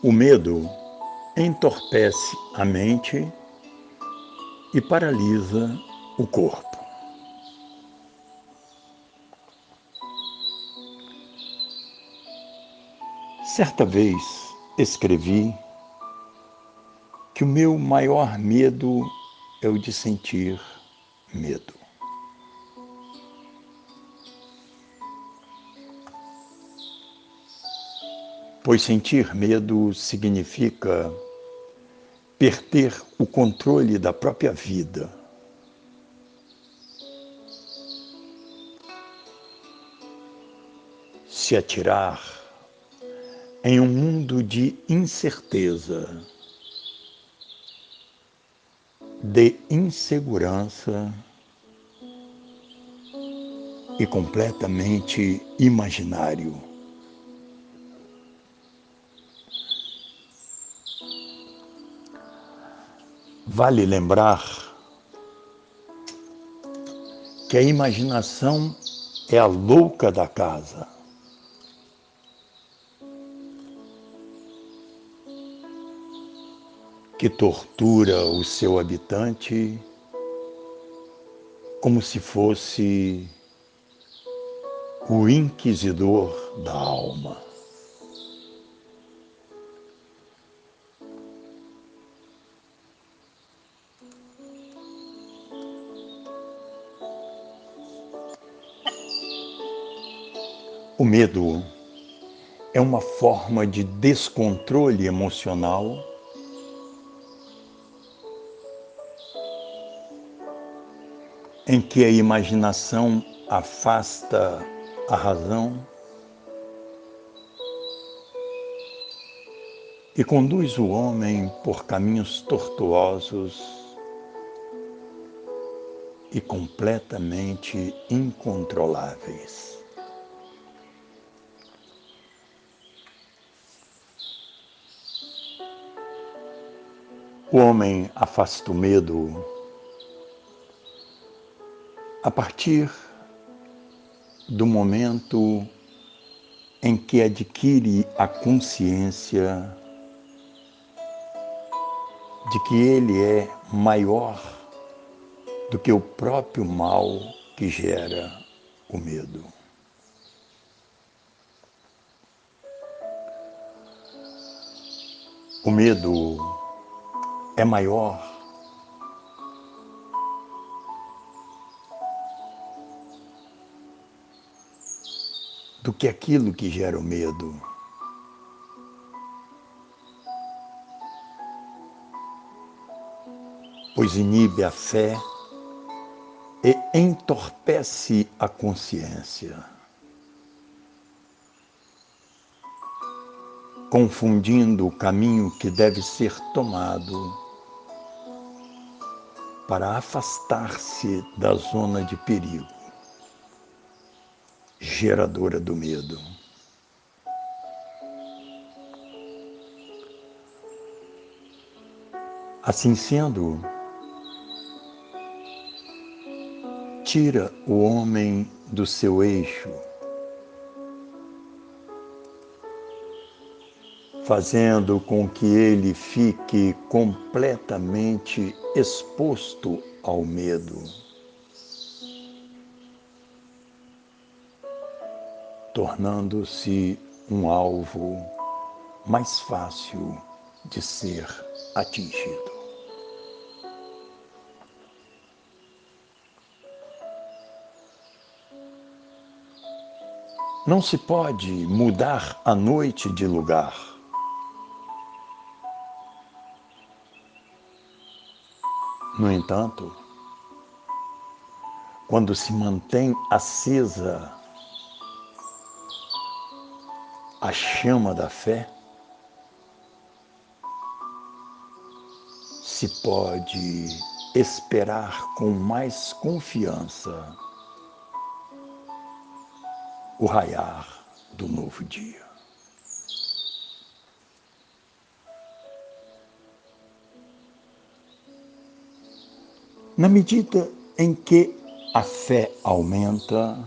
O medo entorpece a mente e paralisa o corpo. Certa vez escrevi que o meu maior medo é o de sentir medo. Pois sentir medo significa perder o controle da própria vida. Se atirar em um mundo de incerteza, de insegurança e completamente imaginário. Vale lembrar que a imaginação é a louca da casa. Que tortura o seu habitante como se fosse o inquisidor da alma. O medo é uma forma de descontrole emocional em que a imaginação afasta a razão e conduz o homem por caminhos tortuosos e completamente incontroláveis. O homem afasta o medo a partir do momento em que adquire a consciência de que ele é maior do que o próprio mal que gera o medo. O medo é maior. Do que aquilo que gera o medo. Pois inibe a fé e entorpece a consciência. confundindo o caminho que deve ser tomado para afastar-se da zona de perigo, geradora do medo. Assim sendo, tira o homem do seu eixo, fazendo com que ele fique completamente exposto ao medo. Tornando-se um alvo mais fácil de ser atingido. Não se pode mudar a noite de lugar No entanto, quando se mantém acesa a chama da fé, se pode esperar com mais confiança o raiar do novo dia. Na medida em que a fé aumenta,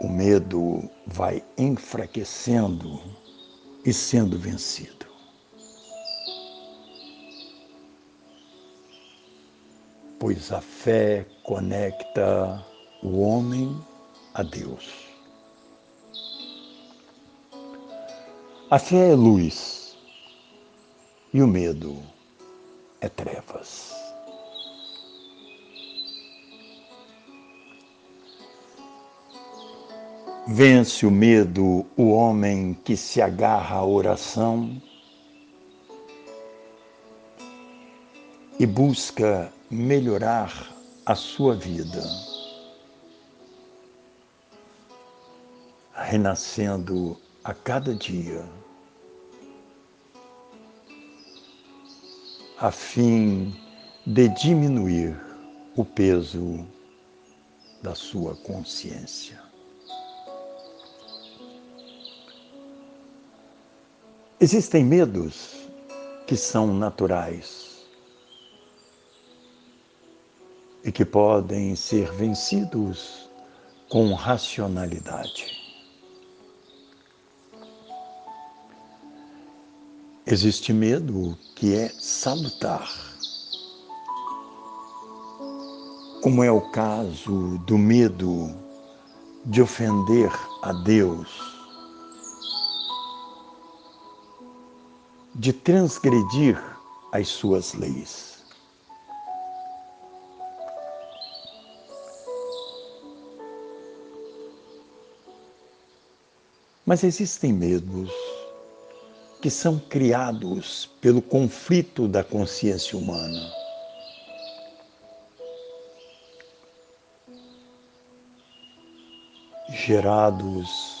o medo vai enfraquecendo e sendo vencido. Pois a fé conecta o homem a Deus. A fé é luz e o medo é trevas. Vence o medo o homem que se agarra à oração e busca melhorar a sua vida, renascendo a cada dia, a fim de diminuir o peso da sua consciência. Existem medos que são naturais e que podem ser vencidos com racionalidade. Existe medo que é salutar, como é o caso do medo de ofender a Deus de transgredir as suas leis. Mas existem medos que são criados pelo conflito da consciência humana. Gerados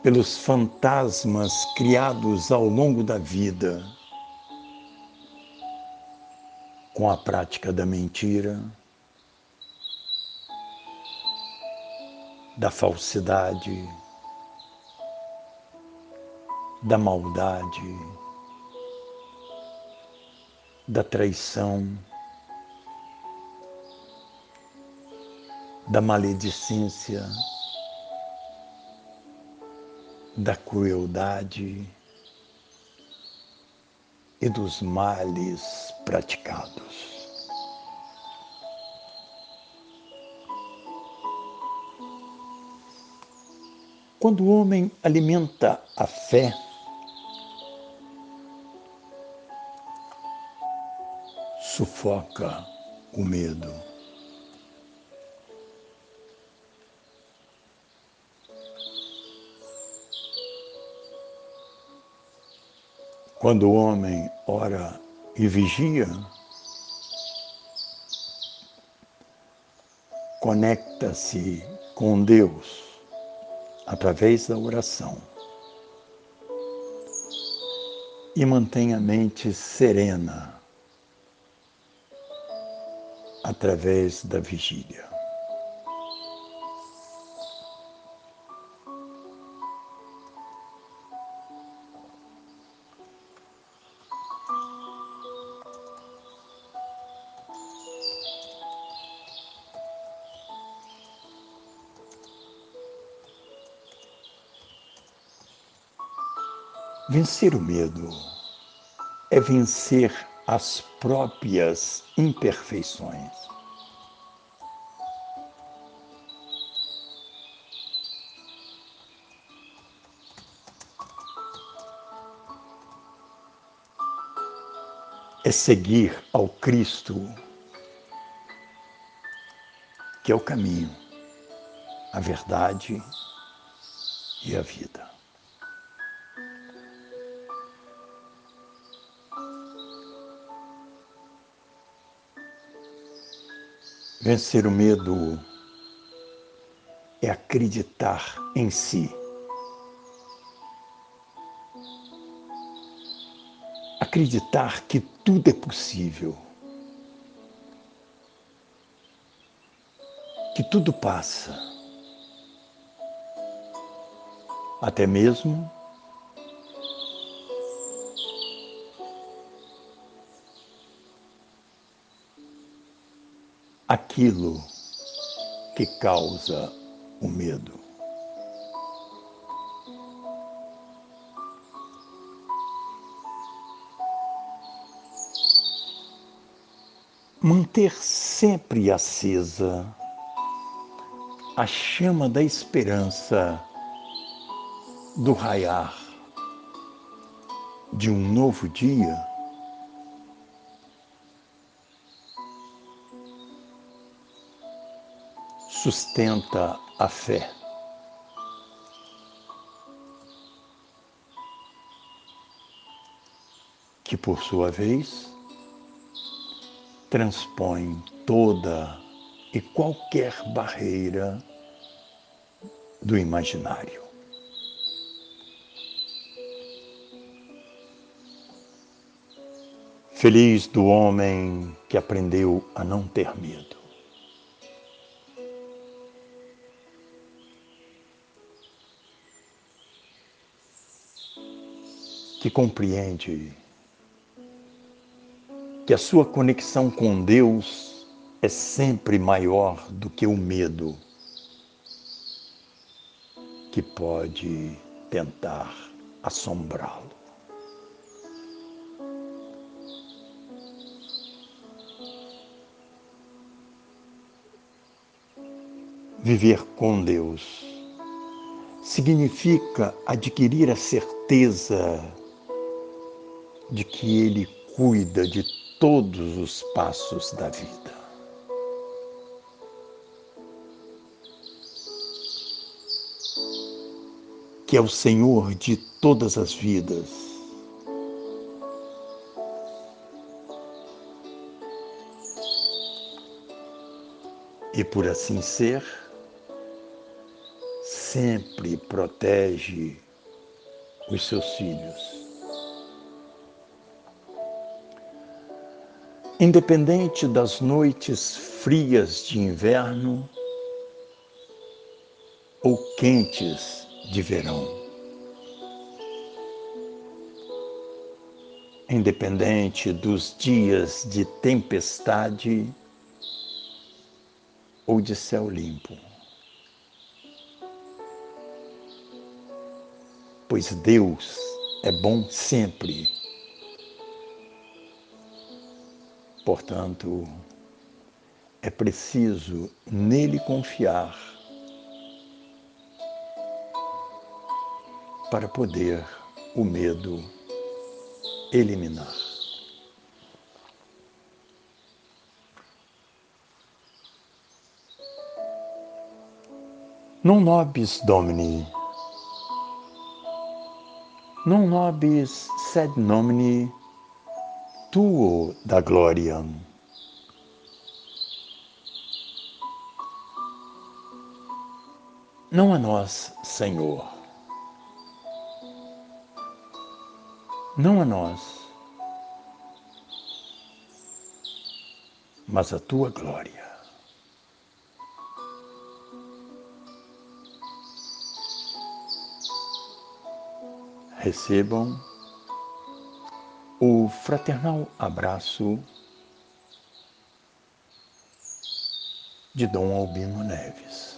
pelos fantasmas criados ao longo da vida com a prática da mentira, da falsidade, da maldade, da traição, da maledicência da crueldade e dos males praticados. Quando o homem alimenta a fé, sufoca o medo. Quando o homem ora e vigia, conecta-se com Deus através da oração e mantém a mente serena através da vigília. Vencer o medo é vencer as próprias imperfeições. É seguir ao Cristo, que é o caminho, a verdade e a vida. Vencer o medo é acreditar em si. Acreditar que tudo é possível. Que tudo passa. Até mesmo aquilo que causa o medo. Manter sempre acesa a chama da esperança do raiar de um novo dia Sustenta a fé. Que por sua vez transpõe toda e qualquer barreira do imaginário. Feliz do homem que aprendeu a não ter medo. Que compreende que a sua conexão com Deus é sempre maior do que o medo que pode tentar assombrá-lo. Viver com Deus significa adquirir a certeza de que Ele cuida de todos os passos da vida. Que é o Senhor de todas as vidas. E por assim ser, sempre protege os seus filhos. Independente das noites frias de inverno ou quentes de verão. Independente dos dias de tempestade ou de céu limpo. Pois Deus é bom sempre Portanto, é preciso nele confiar para poder o medo eliminar. Non nobis Domini, non nobis sed nomini tuo da glória. Não a nós, Senhor. Não a nós, mas a tua glória. Recebam o fraternal abraço de Dom Albino Neves.